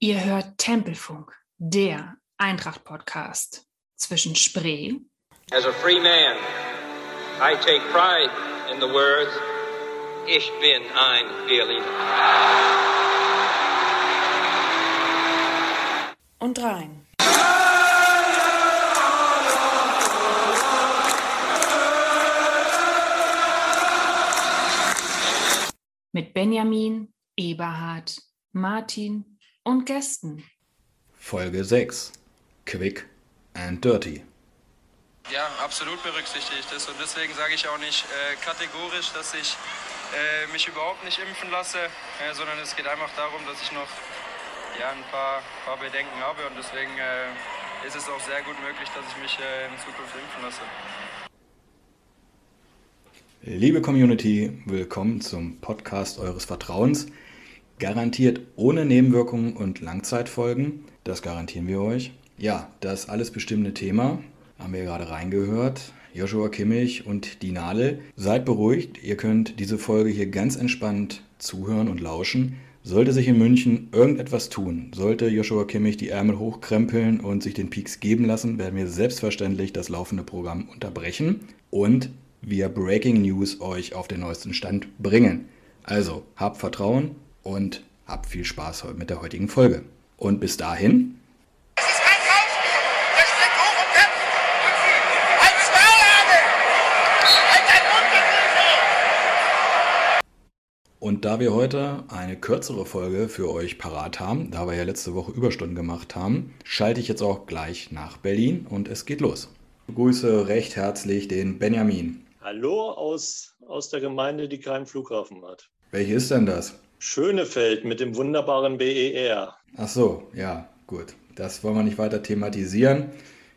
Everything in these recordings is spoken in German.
Ihr hört Tempelfunk, der Eintracht-Podcast zwischen Spree. As a free man, I take pride in the words, Ich bin ein Berliner. Und Rhein. Mit Benjamin, Eberhard, Martin und Gästen. Folge 6. Quick and Dirty. Ja, absolut berücksichtigt ist. Und deswegen sage ich auch nicht äh, kategorisch, dass ich äh, mich überhaupt nicht impfen lasse, äh, sondern es geht einfach darum, dass ich noch ja, ein paar, paar Bedenken habe. Und deswegen äh, ist es auch sehr gut möglich, dass ich mich äh, in Zukunft impfen lasse. Liebe Community, willkommen zum Podcast eures Vertrauens. Garantiert ohne Nebenwirkungen und Langzeitfolgen. Das garantieren wir euch. Ja, das alles bestimmte Thema haben wir gerade reingehört. Joshua Kimmich und die Nadel. Seid beruhigt, ihr könnt diese Folge hier ganz entspannt zuhören und lauschen. Sollte sich in München irgendetwas tun, sollte Joshua Kimmich die Ärmel hochkrempeln und sich den Peaks geben lassen, werden wir selbstverständlich das laufende Programm unterbrechen und via Breaking News euch auf den neuesten Stand bringen. Also habt Vertrauen, und habt viel Spaß mit der heutigen Folge. Und bis dahin. Und da wir heute eine kürzere Folge für euch parat haben, da wir ja letzte Woche Überstunden gemacht haben, schalte ich jetzt auch gleich nach Berlin und es geht los. Ich begrüße recht herzlich den Benjamin. Hallo aus, aus der Gemeinde, die keinen Flughafen hat. Welche ist denn das? Schönefeld mit dem wunderbaren BER. Ach so, ja, gut. Das wollen wir nicht weiter thematisieren.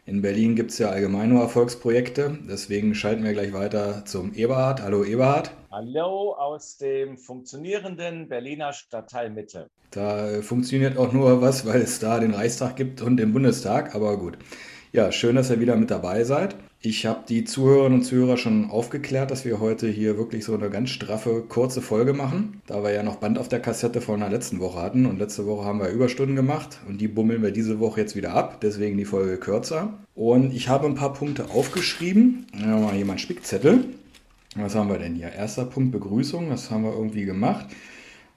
In Berlin gibt es ja allgemein nur Erfolgsprojekte. Deswegen schalten wir gleich weiter zum Eberhard. Hallo Eberhard. Hallo aus dem funktionierenden Berliner Stadtteil Mitte. Da äh, funktioniert auch nur was, weil es da den Reichstag gibt und den Bundestag. Aber gut. Ja, schön, dass ihr wieder mit dabei seid. Ich habe die Zuhörerinnen und Zuhörer schon aufgeklärt, dass wir heute hier wirklich so eine ganz straffe, kurze Folge machen, da wir ja noch Band auf der Kassette von der letzten Woche hatten und letzte Woche haben wir Überstunden gemacht und die bummeln wir diese Woche jetzt wieder ab, deswegen die Folge kürzer. Und ich habe ein paar Punkte aufgeschrieben. Mal hier Spickzettel. Was haben wir denn hier? Erster Punkt Begrüßung, das haben wir irgendwie gemacht.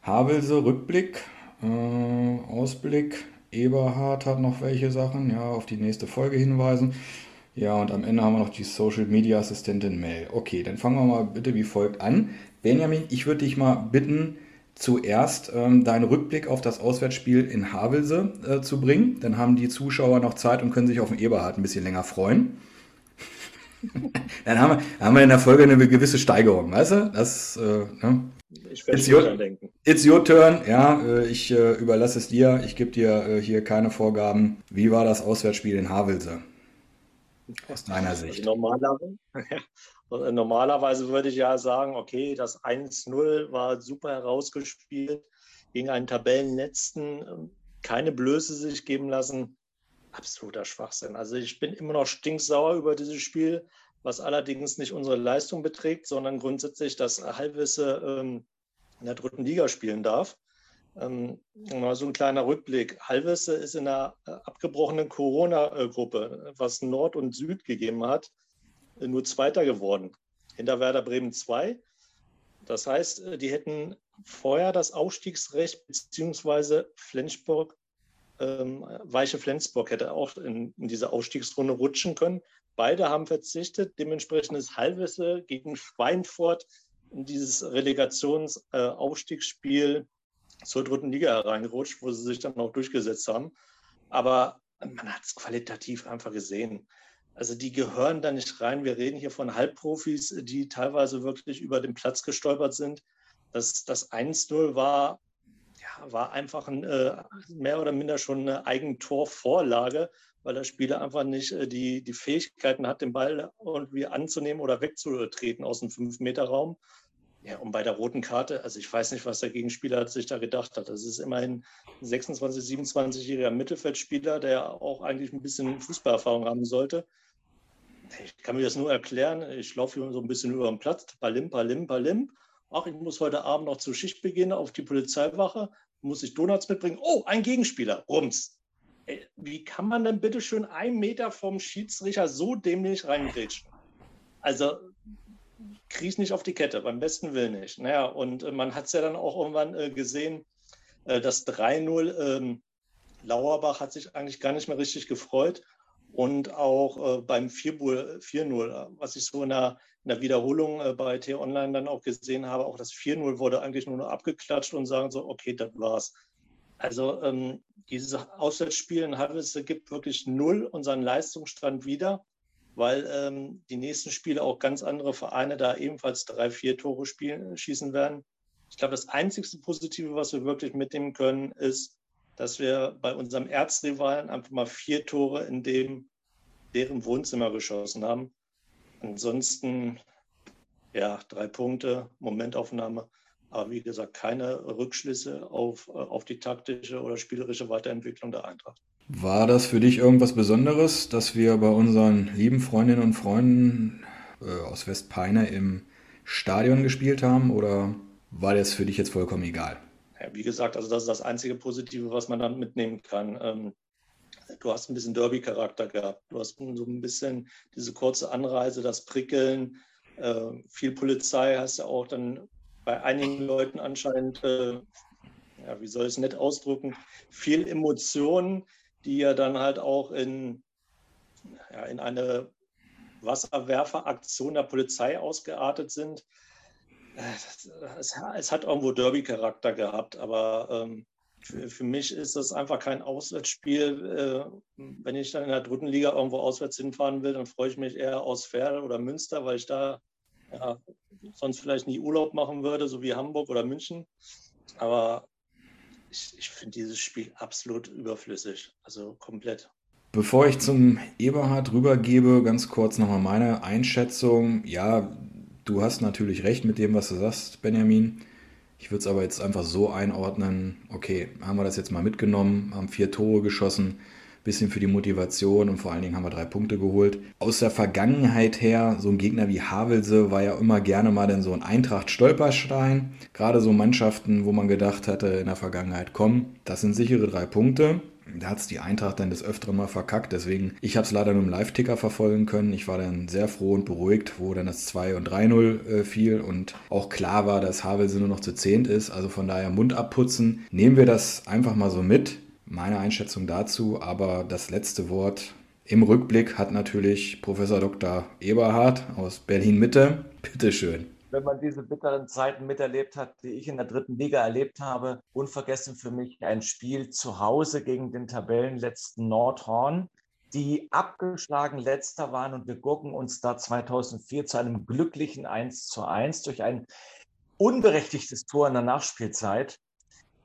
Havelse, Rückblick, äh, Ausblick. Eberhard hat noch welche Sachen, ja, auf die nächste Folge hinweisen. Ja, und am Ende haben wir noch die Social Media Assistentin Mail. Okay, dann fangen wir mal bitte wie folgt an. Benjamin, ich würde dich mal bitten, zuerst ähm, deinen Rückblick auf das Auswärtsspiel in Havelse äh, zu bringen. Dann haben die Zuschauer noch Zeit und können sich auf den Eberhard ein bisschen länger freuen. dann haben wir, haben wir in der Folge eine gewisse Steigerung, weißt du? Das, äh, ne? Ich werde schon denken. It's your turn, ja. Äh, ich äh, überlasse es dir. Ich gebe dir äh, hier keine Vorgaben. Wie war das Auswärtsspiel in Havelse? Aus deiner Sicht. Normalerweise, normalerweise würde ich ja sagen, okay, das 1-0 war super herausgespielt gegen einen Tabellenletzten. Keine Blöße sich geben lassen. Absoluter Schwachsinn. Also ich bin immer noch stinksauer über dieses Spiel, was allerdings nicht unsere Leistung beträgt, sondern grundsätzlich, dass Halbwisse ähm, in der dritten Liga spielen darf. Ähm, so ein kleiner Rückblick. Halvesse ist in einer äh, abgebrochenen Corona-Gruppe, was Nord und Süd gegeben hat, äh, nur Zweiter geworden. Hinter Werder Bremen 2. Das heißt, äh, die hätten vorher das Aufstiegsrecht, beziehungsweise Flensburg, ähm, Weiche Flensburg hätte auch in, in, diese Aufstiegsrunde rutschen können. Beide haben verzichtet. Dementsprechend ist Halvesse gegen Schweinfurt in dieses Relegationsaufstiegsspiel zur dritten Liga hereingerutscht, wo sie sich dann auch durchgesetzt haben. Aber man hat es qualitativ einfach gesehen. Also die gehören da nicht rein. Wir reden hier von Halbprofis, die teilweise wirklich über den Platz gestolpert sind. Das, das 1-0 war, ja, war einfach ein, äh, mehr oder minder schon eine Eigentorvorlage, weil der Spieler einfach nicht äh, die, die Fähigkeiten hat, den Ball irgendwie anzunehmen oder wegzutreten aus dem 5-Meter-Raum. Ja, und bei der roten Karte, also ich weiß nicht, was der Gegenspieler sich da gedacht hat. Das ist immerhin ein 26-, 27-jähriger Mittelfeldspieler, der auch eigentlich ein bisschen Fußballerfahrung haben sollte. Ich kann mir das nur erklären. Ich laufe hier so ein bisschen über den Platz, palim, palim, palim. Ach, ich muss heute Abend noch zur Schicht beginnen auf die Polizeiwache. muss ich Donuts mitbringen. Oh, ein Gegenspieler, rums. Ey, wie kann man denn bitte schön einen Meter vom Schiedsrichter so dämlich reingrätschen? Also kriege ich nicht auf die Kette, beim besten Willen nicht. Naja, und äh, man hat es ja dann auch irgendwann äh, gesehen, äh, das 3-0, ähm, Lauerbach hat sich eigentlich gar nicht mehr richtig gefreut. Und auch äh, beim 4-0, was ich so in der, in der Wiederholung äh, bei T-Online dann auch gesehen habe, auch das 4-0 wurde eigentlich nur noch abgeklatscht und sagen so, okay, das war's. Also ähm, dieses Auswärtsspiel in Havelse gibt wirklich null unseren Leistungsstand wieder, weil ähm, die nächsten Spiele auch ganz andere Vereine da ebenfalls drei, vier Tore spielen, schießen werden. Ich glaube, das einzigste Positive, was wir wirklich mitnehmen können, ist, dass wir bei unserem Erzrivalen einfach mal vier Tore in dem, deren Wohnzimmer geschossen haben. Ansonsten, ja, drei Punkte, Momentaufnahme. Aber wie gesagt, keine Rückschlüsse auf, auf die taktische oder spielerische Weiterentwicklung der Eintracht. War das für dich irgendwas Besonderes, dass wir bei unseren lieben Freundinnen und Freunden äh, aus Westpeine im Stadion gespielt haben oder war das für dich jetzt vollkommen egal? Ja, wie gesagt, also das ist das einzige Positive, was man dann mitnehmen kann. Ähm, du hast ein bisschen Derby-Charakter gehabt. Du hast so ein bisschen diese kurze Anreise, das Prickeln, äh, viel Polizei hast du auch dann bei einigen Leuten anscheinend, äh, ja, wie soll ich es nett ausdrücken, viel Emotionen, die ja dann halt auch in, ja, in eine Wasserwerferaktion der Polizei ausgeartet sind es, es hat irgendwo Derby-Charakter gehabt, aber ähm, für, für, mich ist das einfach kein Auswärtsspiel. Äh, wenn ich dann in der dritten Liga irgendwo auswärts hinfahren will, dann freue ich mich eher aus Pferde oder Münster, weil ich da ja, sonst vielleicht nie Urlaub machen würde, so wie Hamburg oder München. Aber ich, ich finde dieses Spiel absolut überflüssig, also komplett. Bevor ich zum Eberhard rübergebe, ganz kurz nochmal meine Einschätzung. Ja, Du hast natürlich recht mit dem, was du sagst, Benjamin. Ich würde es aber jetzt einfach so einordnen, okay, haben wir das jetzt mal mitgenommen, haben vier Tore geschossen, bisschen für die Motivation und vor allen Dingen haben wir drei Punkte geholt. Aus der Vergangenheit her, so ein Gegner wie Havelse war ja immer gerne mal dann so ein Eintracht-Stolperstein. Gerade so Mannschaften, wo man gedacht hatte in der Vergangenheit, komm, das sind sichere drei Punkte. Da hat es die Eintracht dann des Öfteren mal verkackt. Deswegen, ich habe es leider nur im Live-Ticker verfolgen können. Ich war dann sehr froh und beruhigt, wo dann das 2 und 3-0 äh, fiel und auch klar war, dass Havelse nur noch zu zehnt ist. Also von daher Mund abputzen. Nehmen wir das einfach mal so mit. Meine Einschätzung dazu. Aber das letzte Wort im Rückblick hat natürlich Professor Dr. Eberhard aus Berlin-Mitte. Bitteschön wenn man diese bitteren Zeiten miterlebt hat, die ich in der dritten Liga erlebt habe. Unvergessen für mich ein Spiel zu Hause gegen den Tabellenletzten Nordhorn, die abgeschlagen letzter waren und wir gucken uns da 2004 zu einem glücklichen 1 zu 1 durch ein unberechtigtes Tor in der Nachspielzeit.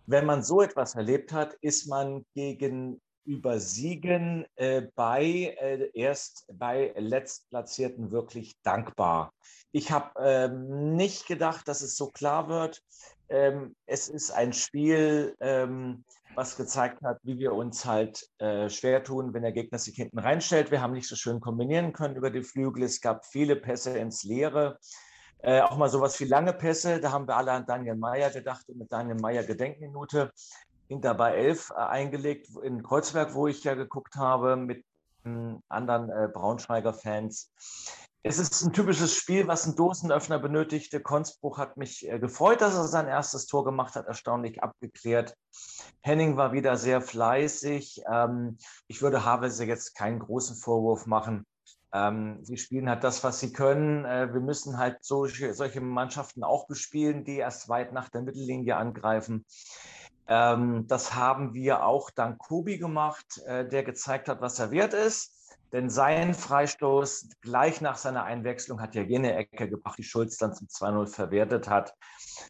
Wenn man so etwas erlebt hat, ist man gegen Übersiegen äh, bei äh, erst bei Letztplatzierten wirklich dankbar. Ich habe ähm, nicht gedacht, dass es so klar wird. Ähm, es ist ein Spiel, ähm, was gezeigt hat, wie wir uns halt äh, schwer tun, wenn der Gegner sich hinten reinstellt. Wir haben nicht so schön kombinieren können über die Flügel. Es gab viele Pässe ins Leere. Äh, auch mal sowas wie lange Pässe. Da haben wir alle an Daniel Meyer gedacht und mit Daniel Meyer Gedenkminute hinter bei 11 äh, eingelegt in Kreuzberg, wo ich ja geguckt habe mit anderen äh, Braunschweiger Fans. Es ist ein typisches Spiel, was einen Dosenöffner benötigte. Konzbruch hat mich äh, gefreut, dass er sein erstes Tor gemacht hat, erstaunlich abgeklärt. Henning war wieder sehr fleißig. Ähm, ich würde Havelse jetzt keinen großen Vorwurf machen. Ähm, sie spielen halt das, was sie können. Äh, wir müssen halt solche, solche Mannschaften auch bespielen, die erst weit nach der Mittellinie angreifen. Ähm, das haben wir auch dank Kobi gemacht, äh, der gezeigt hat, was er wert ist. Denn sein Freistoß gleich nach seiner Einwechslung hat ja jene Ecke gebracht, die Schulz dann zum 2-0 verwertet hat.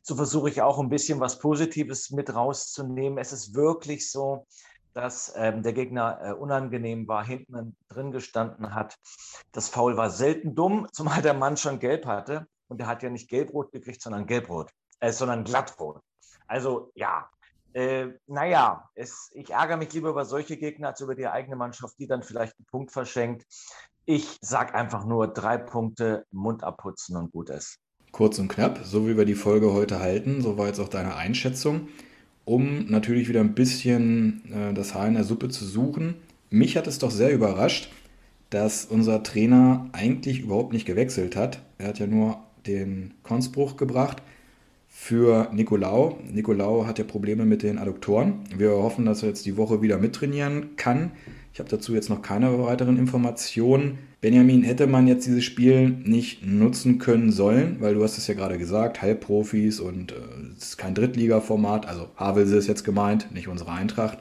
So versuche ich auch ein bisschen was Positives mit rauszunehmen. Es ist wirklich so, dass ähm, der Gegner äh, unangenehm war, hinten drin gestanden hat. Das Foul war selten dumm, zumal der Mann schon gelb hatte. Und er hat ja nicht gelbrot gekriegt, sondern gelbrot, äh, sondern glattrot. Also ja, äh, naja, es, ich ärgere mich lieber über solche Gegner als über die eigene Mannschaft, die dann vielleicht einen Punkt verschenkt. Ich sage einfach nur drei Punkte, Mund abputzen und gut ist. Kurz und knapp, so wie wir die Folge heute halten, so war jetzt auch deine Einschätzung. Um natürlich wieder ein bisschen äh, das Haar in der Suppe zu suchen. Mich hat es doch sehr überrascht, dass unser Trainer eigentlich überhaupt nicht gewechselt hat. Er hat ja nur den Konzbruch gebracht für Nicolau. Nicolau hat ja Probleme mit den Adduktoren. Wir hoffen, dass er jetzt die Woche wieder mittrainieren kann. Ich habe dazu jetzt noch keine weiteren Informationen. Benjamin, hätte man jetzt dieses Spiel nicht nutzen können sollen, weil du hast es ja gerade gesagt, Halbprofis und äh, es ist kein Drittliga-Format, also Havelse ist jetzt gemeint, nicht unsere Eintracht.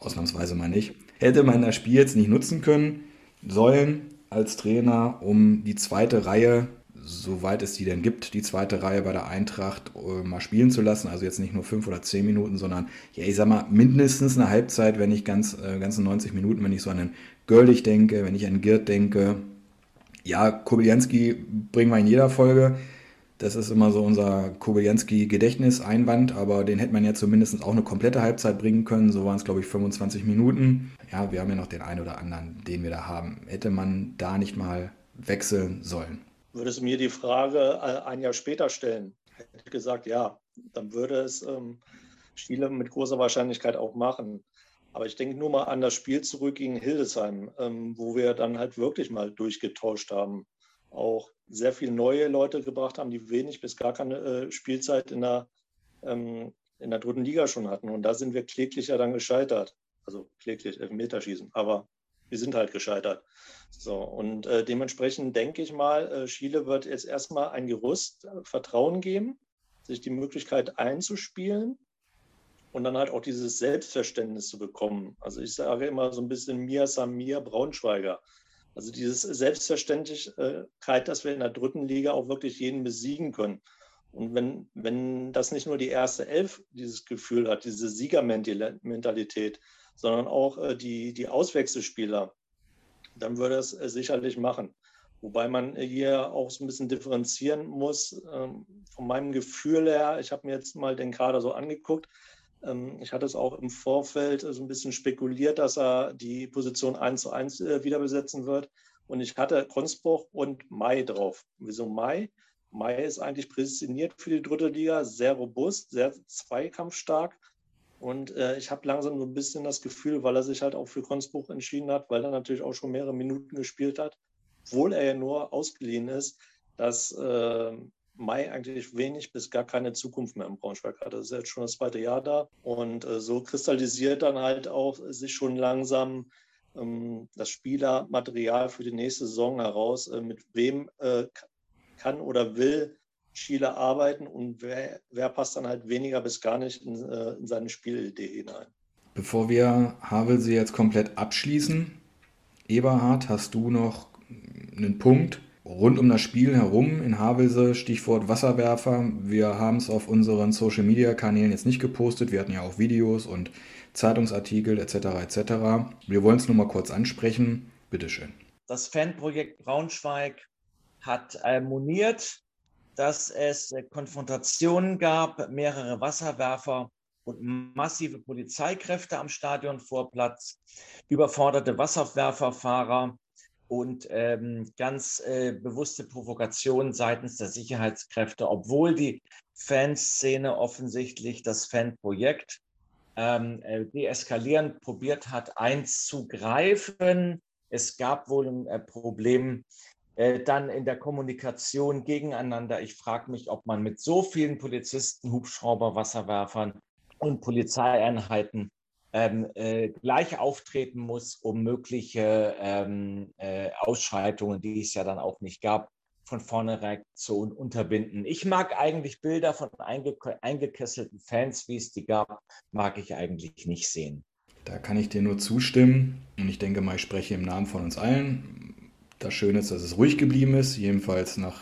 Ausnahmsweise mal nicht. Hätte man das Spiel jetzt nicht nutzen können, sollen als Trainer, um die zweite Reihe, soweit es die denn gibt, die zweite Reihe bei der Eintracht äh, mal spielen zu lassen. Also jetzt nicht nur fünf oder zehn Minuten, sondern ja, ich sag mal, mindestens eine Halbzeit, wenn nicht ganz, äh, ganze 90 Minuten, wenn ich so an den Görlich denke, wenn ich an Girt denke. Ja, Kobylanski bringen wir in jeder Folge. Das ist immer so unser Kobylanski-Gedächtniseinwand, aber den hätte man ja zumindest auch eine komplette Halbzeit bringen können. So waren es, glaube ich, 25 Minuten. Ja, wir haben ja noch den einen oder anderen, den wir da haben. Hätte man da nicht mal wechseln sollen? Würdest du mir die Frage äh, ein Jahr später stellen? Hätte ich gesagt, ja, dann würde es ähm, Spiele mit großer Wahrscheinlichkeit auch machen. Aber ich denke nur mal an das Spiel zurück gegen Hildesheim, ähm, wo wir dann halt wirklich mal durchgetauscht haben auch sehr viele neue Leute gebracht haben, die wenig bis gar keine äh, Spielzeit in der, ähm, in der dritten Liga schon hatten. Und da sind wir kläglich ja dann gescheitert. Also kläglich, Elfmeterschießen. Aber wir sind halt gescheitert. So, und äh, dementsprechend denke ich mal, äh, Schiele wird jetzt erstmal ein Gerüst, äh, Vertrauen geben, sich die Möglichkeit einzuspielen und dann halt auch dieses Selbstverständnis zu bekommen. Also ich sage immer so ein bisschen Mia Samir Braunschweiger. Also diese Selbstverständlichkeit, dass wir in der dritten Liga auch wirklich jeden besiegen können. Und wenn, wenn das nicht nur die erste Elf dieses Gefühl hat, diese Siegermentalität, sondern auch äh, die, die Auswechselspieler, dann würde es äh, sicherlich machen. Wobei man hier auch so ein bisschen differenzieren muss. Ähm, von meinem Gefühl her, ich habe mir jetzt mal den Kader so angeguckt, ähm, ich hatte es auch im Vorfeld so ein bisschen spekuliert, dass er die Position 1 zu 1 äh, wieder besetzen wird. Und ich hatte Konzbruch und Mai drauf. Wieso Mai? Mai ist eigentlich prädestiniert für die dritte Liga, sehr robust, sehr zweikampfstark. Und äh, ich habe langsam so ein bisschen das Gefühl, weil er sich halt auch für Konzbruch entschieden hat, weil er natürlich auch schon mehrere Minuten gespielt hat, obwohl er ja nur ausgeliehen ist, dass äh, Mai eigentlich wenig bis gar keine Zukunft mehr im Braunschweig hat. Das ist jetzt schon das zweite Jahr da. Und äh, so kristallisiert dann halt auch sich schon langsam ähm, das Spielermaterial für die nächste Saison heraus, äh, mit wem äh, kann oder will Schiele arbeiten und wer, wer, passt dann halt weniger bis gar nicht in, äh, in seine Spielidee hinein. Bevor wir Havelse jetzt komplett abschließen, Eberhard, hast du noch einen Punkt, rund um das Spiel herum in Havelse, Stichwort Wasserwerfer. Wir haben es auf unseren Social Media Kanälen jetzt nicht gepostet. Wir hatten ja auch Videos und Zeitungsartikel etc. etc. Wir wollen es nur mal kurz ansprechen. Bitteschön. Das Fanprojekt Braunschweig hat moniert, dass es Konfrontationen gab, mehrere Wasserwerfer und massive Polizeikräfte am Stadionvorplatz, überforderte Wasserwerferfahrer und ähm, ganz äh, bewusste Provokation seitens der Sicherheitskräfte, obwohl die Fanszene offensichtlich das Fanprojekt ähm, äh, deeskalierend probiert hat, einzugreifen. Es gab wohl ein äh, Problem äh, dann in der Kommunikation gegeneinander. Ich frage mich, ob man mit so vielen Polizisten, Hubschrauber, Wasserwerfern und Polizeieinheiten ähm, äh, gleich auftreten muss, um mögliche ähm, äh, Ausschreitungen, die es ja dann auch nicht gab, von vornherein zu unterbinden. Ich mag eigentlich Bilder von einge eingekesselten Fans, wie es die gab, mag ich eigentlich nicht sehen. Da kann ich dir nur zustimmen und ich denke mal, ich spreche im Namen von uns allen. Das Schöne ist, dass es ruhig geblieben ist, jedenfalls nach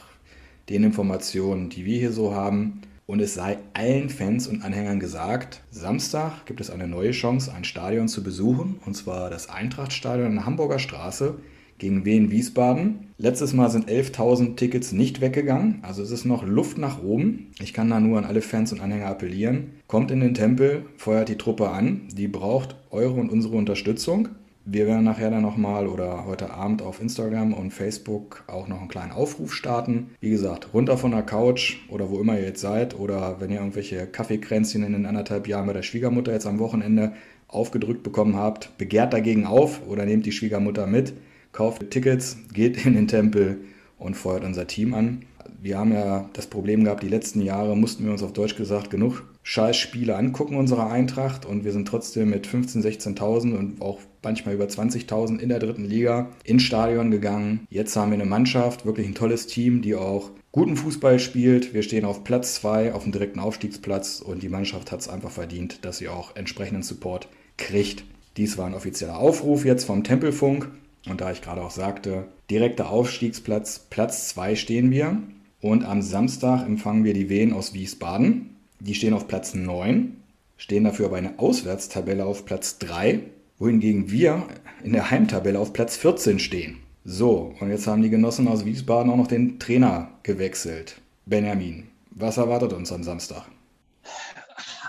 den Informationen, die wir hier so haben. Und es sei allen Fans und Anhängern gesagt, Samstag gibt es eine neue Chance, ein Stadion zu besuchen, und zwar das Eintrachtstadion in der Hamburger Straße gegen Wien Wiesbaden. Letztes Mal sind 11.000 Tickets nicht weggegangen, also es ist noch Luft nach oben. Ich kann da nur an alle Fans und Anhänger appellieren. Kommt in den Tempel, feuert die Truppe an, die braucht eure und unsere Unterstützung. Wir werden nachher dann nochmal oder heute Abend auf Instagram und Facebook auch noch einen kleinen Aufruf starten. Wie gesagt, runter von der Couch oder wo immer ihr jetzt seid oder wenn ihr irgendwelche Kaffeekränzchen in den anderthalb Jahren bei der Schwiegermutter jetzt am Wochenende aufgedrückt bekommen habt, begehrt dagegen auf oder nehmt die Schwiegermutter mit, kauft Tickets, geht in den Tempel und feuert unser Team an. Wir haben ja das Problem gehabt, die letzten Jahre mussten wir uns auf Deutsch gesagt genug Scheißspiele angucken unserer Eintracht und wir sind trotzdem mit 15.000, 16.000 und auch manchmal über 20.000 in der dritten Liga ins Stadion gegangen. Jetzt haben wir eine Mannschaft, wirklich ein tolles Team, die auch guten Fußball spielt. Wir stehen auf Platz 2 auf dem direkten Aufstiegsplatz und die Mannschaft hat es einfach verdient, dass sie auch entsprechenden Support kriegt. Dies war ein offizieller Aufruf jetzt vom Tempelfunk und da ich gerade auch sagte, direkter Aufstiegsplatz, Platz 2 stehen wir und am Samstag empfangen wir die Wehen aus Wiesbaden. Die stehen auf Platz 9, stehen dafür aber eine Auswärtstabelle auf Platz 3, wohingegen wir in der Heimtabelle auf Platz 14 stehen. So, und jetzt haben die Genossen aus Wiesbaden auch noch den Trainer gewechselt. Benjamin, was erwartet uns am Samstag?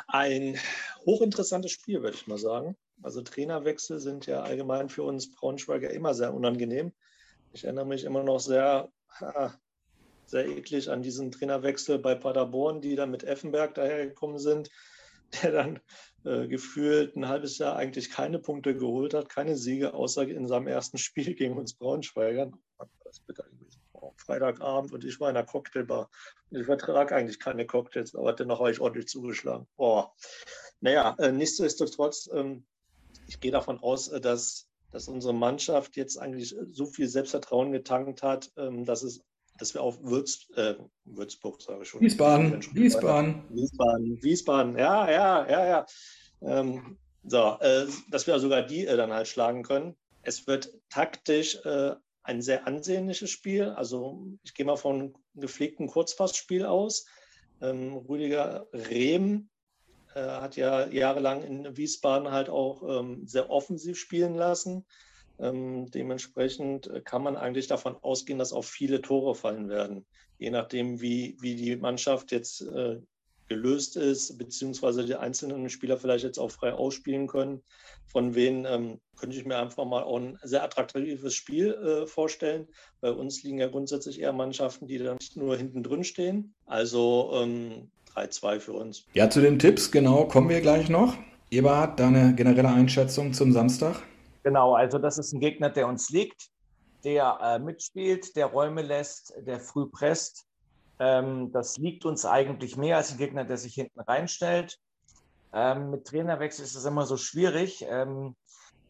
Ein hochinteressantes Spiel, würde ich mal sagen. Also Trainerwechsel sind ja allgemein für uns Braunschweiger immer sehr unangenehm. Ich erinnere mich immer noch sehr sehr eklig an diesen Trainerwechsel bei Paderborn, die dann mit Effenberg dahergekommen sind, der dann äh, gefühlt ein halbes Jahr eigentlich keine Punkte geholt hat, keine Siege, außer in seinem ersten Spiel gegen uns Braunschweigern. Das Freitagabend und ich war in einer Cocktailbar. Ich vertrage eigentlich keine Cocktails, aber dennoch habe ich ordentlich zugeschlagen. Oh. Naja, äh, nichtsdestotrotz, ähm, ich gehe davon aus, äh, dass, dass unsere Mannschaft jetzt eigentlich so viel Selbstvertrauen getankt hat, ähm, dass es dass wir auf Würz, äh, Würzburg, sage ich schon. Wiesbaden, Wiesbaden. Wiesbaden, Wiesbaden, ja, ja, ja, ja. Ähm, so, äh, dass wir sogar die äh, dann halt schlagen können. Es wird taktisch äh, ein sehr ansehnliches Spiel. Also ich gehe mal von einem gepflegten Kurzfassspiel aus. Ähm, Rüdiger Rehm äh, hat ja jahrelang in Wiesbaden halt auch ähm, sehr offensiv spielen lassen. Ähm, dementsprechend äh, kann man eigentlich davon ausgehen, dass auch viele Tore fallen werden, je nachdem, wie, wie die Mannschaft jetzt äh, gelöst ist, beziehungsweise die einzelnen Spieler vielleicht jetzt auch frei ausspielen können. Von wen ähm, könnte ich mir einfach mal auch ein sehr attraktives Spiel äh, vorstellen. Bei uns liegen ja grundsätzlich eher Mannschaften, die dann nicht nur hinten drin stehen. Also ähm, 3-2 für uns. Ja, zu den Tipps, genau, kommen wir gleich noch. Eberhard, deine generelle Einschätzung zum Samstag? Genau, also das ist ein Gegner, der uns liegt, der äh, mitspielt, der Räume lässt, der früh presst. Ähm, das liegt uns eigentlich mehr als ein Gegner, der sich hinten reinstellt. Ähm, mit Trainerwechsel ist es immer so schwierig. Ähm,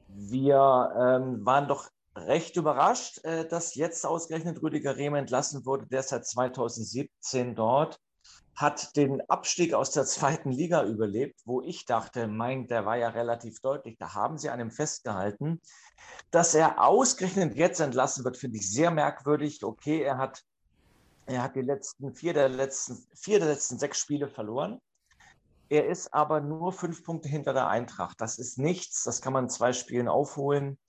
wir ähm, waren doch recht überrascht, äh, dass jetzt ausgerechnet Rüdiger Rehm entlassen wurde. Der ist seit 2017 dort hat den Abstieg aus der zweiten Liga überlebt, wo ich dachte, mein, der war ja relativ deutlich, da haben sie an ihm festgehalten. Dass er ausgerechnet jetzt entlassen wird, finde ich sehr merkwürdig. Okay, er hat, er hat die letzten vier der letzten, vier der letzten sechs Spiele verloren. Er ist aber nur fünf Punkte hinter der Eintracht. Das ist nichts, das kann man in zwei Spielen aufholen.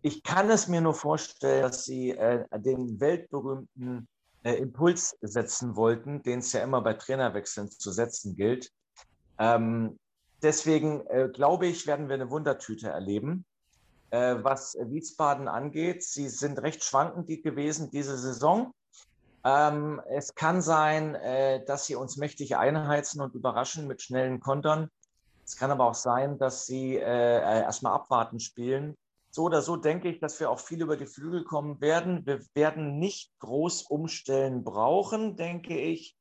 Ich kann es mir nur vorstellen, dass sie äh, den weltberühmten äh, Impuls setzen wollten, den es ja immer bei Trainerwechseln zu setzen gilt. Ähm, deswegen äh, glaube ich, werden wir eine Wundertüte erleben. Äh, was Wiesbaden angeht, sie sind recht schwankend gewesen diese Saison. Ähm, es kann sein, äh, dass sie uns mächtig einheizen und überraschen mit schnellen Kontern. Es kann aber auch sein, dass sie äh, erstmal abwarten spielen so oder so denke ich, dass wir auch viel über die Flügel kommen werden. Wir werden nicht groß umstellen brauchen, denke ich.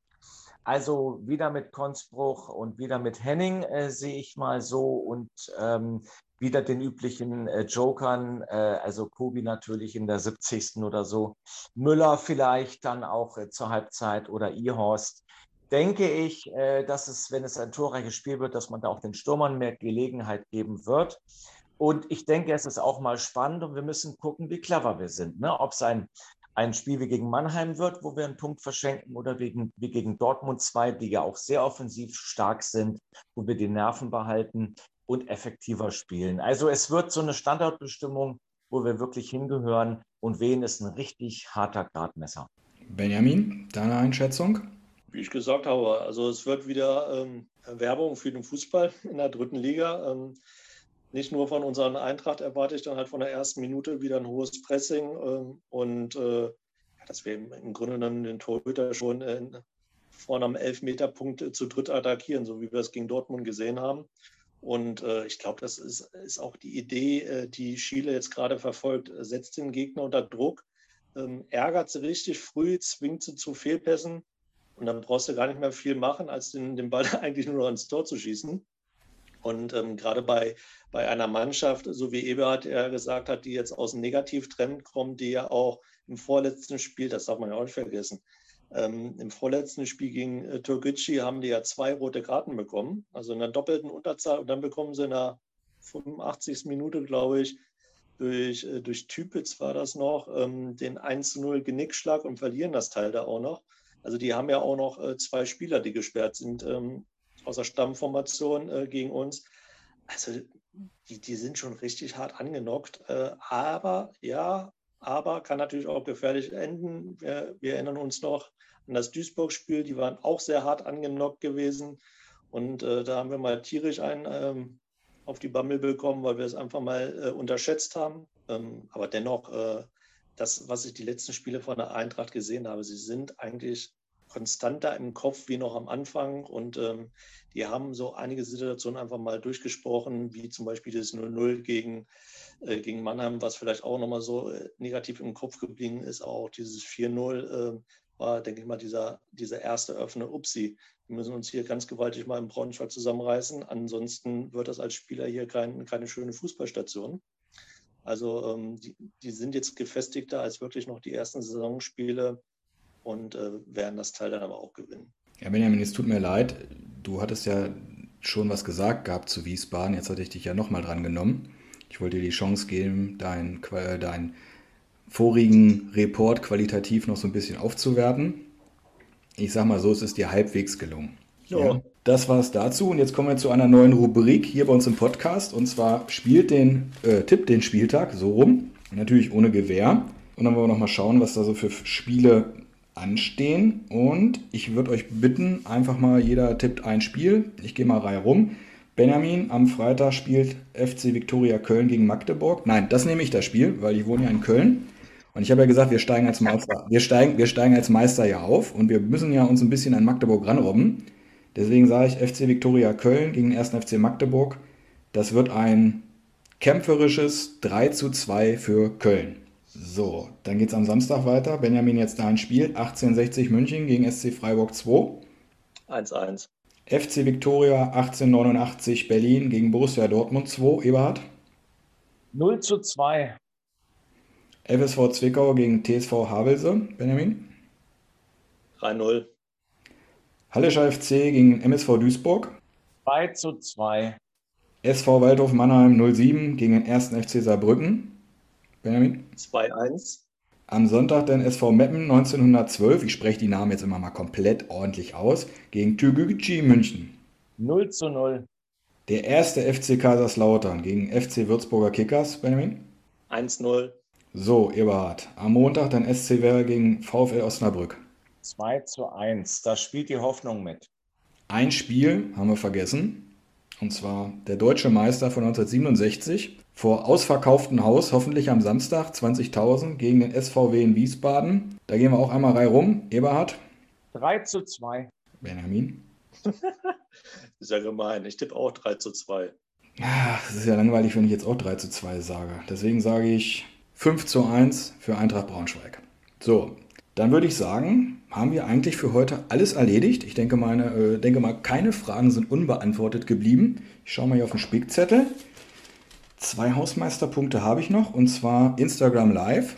Also wieder mit Konzbruch und wieder mit Henning äh, sehe ich mal so und ähm, wieder den üblichen äh, Jokern, äh, also Kobi natürlich in der 70. oder so, Müller vielleicht dann auch äh, zur Halbzeit oder Ihorst. Denke ich, äh, dass es, wenn es ein torreiches Spiel wird, dass man da auch den Stürmern mehr Gelegenheit geben wird. Und ich denke, es ist auch mal spannend und wir müssen gucken, wie clever wir sind. Ne? Ob es ein, ein Spiel wie gegen Mannheim wird, wo wir einen Punkt verschenken, oder wegen, wie gegen Dortmund 2, die ja auch sehr offensiv stark sind, wo wir die Nerven behalten und effektiver spielen. Also es wird so eine Standortbestimmung, wo wir wirklich hingehören und wen ist ein richtig harter Gradmesser. Benjamin, deine Einschätzung? Wie ich gesagt habe, also es wird wieder ähm, Werbung für den Fußball in der dritten Liga. Ähm, nicht nur von unseren Eintracht erwarte ich dann halt von der ersten Minute wieder ein hohes Pressing ähm, und äh, dass wir im Grunde genommen den Torhüter schon äh, vorne am Elfmeterpunkt äh, zu dritt attackieren, so wie wir es gegen Dortmund gesehen haben. Und äh, ich glaube, das ist, ist, auch die Idee, äh, die Schiele jetzt gerade verfolgt. Setzt den Gegner unter Druck, ähm, ärgert sie richtig früh, zwingt sie zu Fehlpässen. Und dann brauchst du gar nicht mehr viel machen, als den, den Ball eigentlich nur noch ins Tor zu schießen. Und ähm, gerade bei, bei einer Mannschaft, so wie Eberhard ja gesagt hat, die jetzt aus dem Negativtrend kommt, die ja auch im vorletzten Spiel, das darf man ja auch nicht vergessen, ähm, im vorletzten Spiel gegen äh, Türkgücü haben die ja zwei rote Karten bekommen, also in einer doppelten Unterzahl. Und dann bekommen sie in der 85. Minute, glaube ich, durch, äh, durch Typitz war das noch, ähm, den 1-0 Genickschlag und verlieren das Teil da auch noch. Also die haben ja auch noch äh, zwei Spieler, die gesperrt sind ähm, aus der Stammformation äh, gegen uns. Also die, die sind schon richtig hart angenockt. Äh, aber ja, aber kann natürlich auch gefährlich enden. Wir, wir erinnern uns noch an das Duisburg-Spiel, die waren auch sehr hart angenockt gewesen. Und äh, da haben wir mal tierisch einen ähm, auf die Bammel bekommen, weil wir es einfach mal äh, unterschätzt haben. Ähm, aber dennoch, äh, das, was ich die letzten Spiele von der Eintracht gesehen habe, sie sind eigentlich konstanter im Kopf wie noch am Anfang und ähm, die haben so einige Situationen einfach mal durchgesprochen, wie zum Beispiel das 0-0 gegen, äh, gegen Mannheim, was vielleicht auch nochmal so äh, negativ im Kopf geblieben ist. Auch dieses 4-0 äh, war, denke ich mal, dieser, dieser erste Öffner, Upsi. Wir müssen uns hier ganz gewaltig mal im Braunschweig zusammenreißen. Ansonsten wird das als Spieler hier kein, keine schöne Fußballstation. Also ähm, die, die sind jetzt gefestigter als wirklich noch die ersten Saisonspiele und äh, werden das Teil dann aber auch gewinnen. Ja, Benjamin, es tut mir leid. Du hattest ja schon was gesagt gehabt zu Wiesbaden. Jetzt hatte ich dich ja nochmal dran genommen. Ich wollte dir die Chance geben, deinen dein vorigen Report qualitativ noch so ein bisschen aufzuwerten. Ich sag mal so, es ist dir halbwegs gelungen. Ja. Das war es dazu. Und jetzt kommen wir zu einer neuen Rubrik hier bei uns im Podcast. Und zwar spielt den, äh, Tipp den Spieltag so rum. Natürlich ohne Gewehr. Und dann wollen wir nochmal schauen, was da so für Spiele anstehen. Und ich würde euch bitten, einfach mal jeder tippt ein Spiel. Ich gehe mal Reihe rum. Benjamin, am Freitag spielt FC Viktoria Köln gegen Magdeburg. Nein, das nehme ich das Spiel, weil ich wohne ja in Köln. Und ich habe ja gesagt, wir steigen als Meister, wir steigen, wir steigen als Meister ja auf und wir müssen ja uns ein bisschen an Magdeburg ranrobben. Deswegen sage ich FC Viktoria Köln gegen den 1. FC Magdeburg. Das wird ein kämpferisches 3 zu 2 für Köln. So, dann geht es am Samstag weiter. Benjamin jetzt da ein Spiel. 1860 München gegen SC Freiburg 2. 1-1. FC Viktoria 1889 Berlin gegen Borussia Dortmund 2. Eberhard. 0 zu 2. FSV Zwickau gegen TSV Havelse. Benjamin. 3-0. Hallischer FC gegen MSV Duisburg. 2 zu 2. SV Waldhof Mannheim 07 gegen den 1. FC Saarbrücken. Benjamin? 2-1. Am Sonntag dann SV Meppen 1912, ich spreche die Namen jetzt immer mal komplett ordentlich aus, gegen Türgücü München. 0 zu 0. Der erste FC Kaiserslautern gegen FC Würzburger Kickers, Benjamin? 1-0. So, Eberhard. Am Montag dann SC Werder gegen VfL Osnabrück. 2 zu 1. Da spielt die Hoffnung mit. Ein Spiel haben wir vergessen. Und zwar der deutsche Meister von 1967 vor ausverkauftem Haus, hoffentlich am Samstag, 20.000 gegen den SVW in Wiesbaden. Da gehen wir auch einmal rein rum. Eberhard? 3 zu 2. Benjamin? das ist ja gemein. Ich tippe auch 3 zu 2. Es ist ja langweilig, wenn ich jetzt auch 3 zu 2 sage. Deswegen sage ich 5 zu 1 für Eintracht Braunschweig. So, dann würde ich sagen, haben wir eigentlich für heute alles erledigt. Ich denke, meine, äh, denke mal, keine Fragen sind unbeantwortet geblieben. Ich schaue mal hier auf den Spickzettel. Zwei Hausmeisterpunkte habe ich noch und zwar Instagram Live.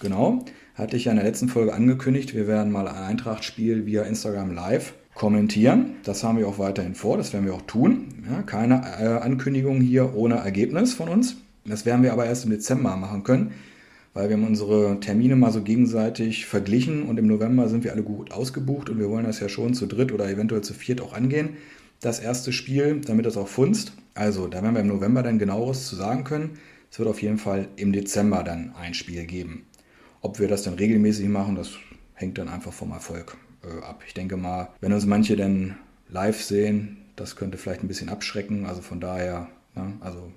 Genau, hatte ich ja in der letzten Folge angekündigt. Wir werden mal ein Eintracht-Spiel via Instagram Live kommentieren. Das haben wir auch weiterhin vor, das werden wir auch tun. Ja, keine äh, Ankündigung hier ohne Ergebnis von uns. Das werden wir aber erst im Dezember machen können, weil wir haben unsere Termine mal so gegenseitig verglichen und im November sind wir alle gut ausgebucht und wir wollen das ja schon zu dritt oder eventuell zu viert auch angehen das erste Spiel, damit es auch funzt. Also, da werden wir im November dann genaueres zu sagen können. Es wird auf jeden Fall im Dezember dann ein Spiel geben. Ob wir das dann regelmäßig machen, das hängt dann einfach vom Erfolg äh, ab. Ich denke mal, wenn uns manche dann live sehen, das könnte vielleicht ein bisschen abschrecken. Also von daher, ja, ne, also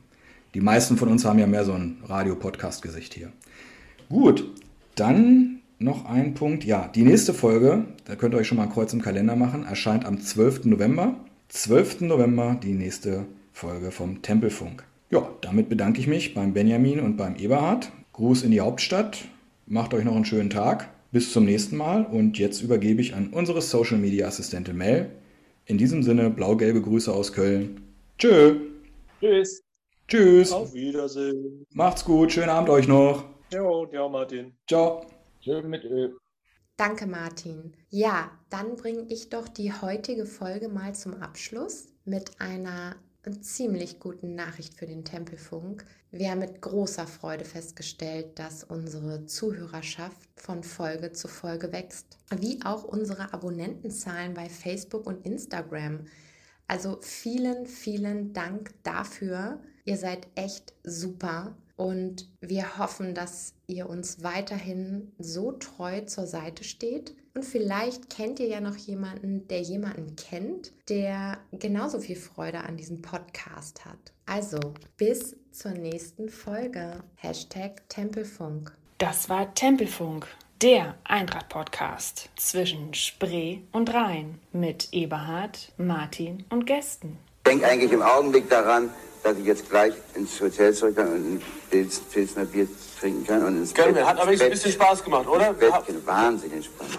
Die meisten von uns haben ja mehr so ein Radio-Podcast-Gesicht hier. Gut, dann noch ein Punkt. Ja, die nächste Folge, da könnt ihr euch schon mal ein Kreuz im Kalender machen, erscheint am 12. November. 12. November die nächste Folge vom Tempelfunk. Ja, damit bedanke ich mich beim Benjamin und beim Eberhard. Gruß in die Hauptstadt. Macht euch noch einen schönen Tag. Bis zum nächsten Mal und jetzt übergebe ich an unsere Social Media Assistentin Mel. In diesem Sinne, blau-gelbe Grüße aus Köln. Tschö. Tschüss. Tschüss. Auf Wiedersehen. Macht's gut. Schönen Abend euch noch. Jo, ja, Martin. Ciao. Schön mit Ö. Danke, Martin. Ja, dann bringe ich doch die heutige Folge mal zum Abschluss mit einer ziemlich guten Nachricht für den Tempelfunk. Wir haben mit großer Freude festgestellt, dass unsere Zuhörerschaft von Folge zu Folge wächst, wie auch unsere Abonnentenzahlen bei Facebook und Instagram. Also vielen, vielen Dank dafür. Ihr seid echt super und wir hoffen, dass ihr uns weiterhin so treu zur Seite steht. Und vielleicht kennt ihr ja noch jemanden, der jemanden kennt, der genauso viel Freude an diesem Podcast hat. Also bis zur nächsten Folge. Hashtag Tempelfunk. Das war Tempelfunk, der Eintracht-Podcast zwischen Spree und Rhein mit Eberhard, Martin und Gästen. Ich denke eigentlich im Augenblick daran, dass ich jetzt gleich ins Hotel zurück kann und ein Pilsner Bier trinken kann. Und ins Können Bett, wir. Hat aber ein Bett- bisschen Spaß gemacht, oder? ins Bettchen. Wahnsinn entspannt.